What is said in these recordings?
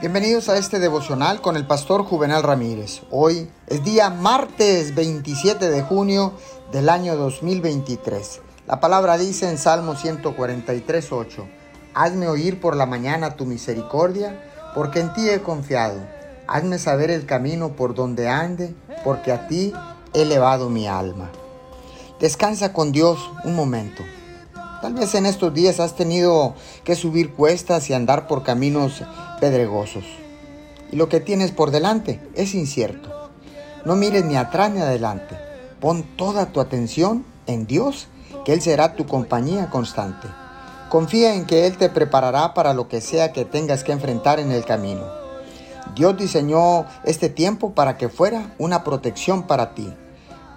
Bienvenidos a este devocional con el pastor Juvenal Ramírez. Hoy es día martes 27 de junio del año 2023. La palabra dice en Salmo 143, 8, Hazme oír por la mañana tu misericordia, porque en ti he confiado. Hazme saber el camino por donde ande, porque a ti he elevado mi alma. Descansa con Dios un momento. Tal vez en estos días has tenido que subir cuestas y andar por caminos pedregosos. Y lo que tienes por delante es incierto. No mires ni atrás ni adelante. Pon toda tu atención en Dios, que Él será tu compañía constante. Confía en que Él te preparará para lo que sea que tengas que enfrentar en el camino. Dios diseñó este tiempo para que fuera una protección para ti.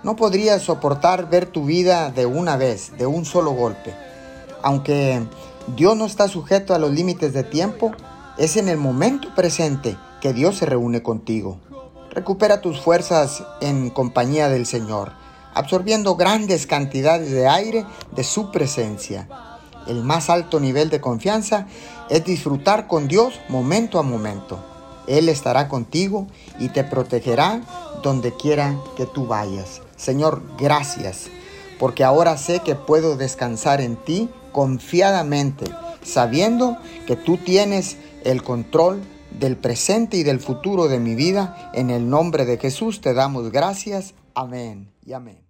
No podrías soportar ver tu vida de una vez, de un solo golpe aunque Dios no está sujeto a los límites de tiempo, es en el momento presente que Dios se reúne contigo. Recupera tus fuerzas en compañía del Señor, absorbiendo grandes cantidades de aire de su presencia. El más alto nivel de confianza es disfrutar con Dios momento a momento. Él estará contigo y te protegerá donde quiera que tú vayas. Señor, gracias, porque ahora sé que puedo descansar en ti confiadamente, sabiendo que tú tienes el control del presente y del futuro de mi vida. En el nombre de Jesús te damos gracias. Amén y amén.